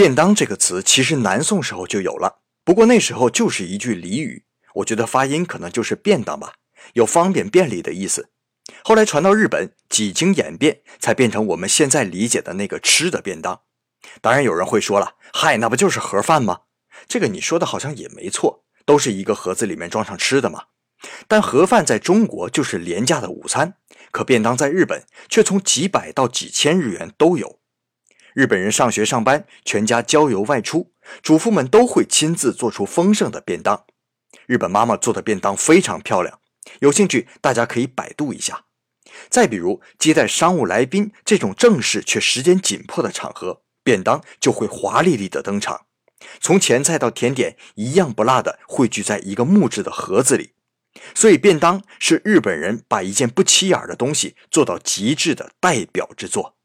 便当这个词其实南宋时候就有了，不过那时候就是一句俚语，我觉得发音可能就是便当吧，有方便便利的意思。后来传到日本，几经演变，才变成我们现在理解的那个吃的便当。当然有人会说了，嗨，那不就是盒饭吗？这个你说的好像也没错，都是一个盒子里面装上吃的嘛。但盒饭在中国就是廉价的午餐，可便当在日本却从几百到几千日元都有。日本人上学上班，全家郊游外出，主妇们都会亲自做出丰盛的便当。日本妈妈做的便当非常漂亮，有兴趣大家可以百度一下。再比如接待商务来宾这种正式却时间紧迫的场合，便当就会华丽丽的登场，从前菜到甜点一样不落的汇聚在一个木质的盒子里。所以便当是日本人把一件不起眼的东西做到极致的代表之作。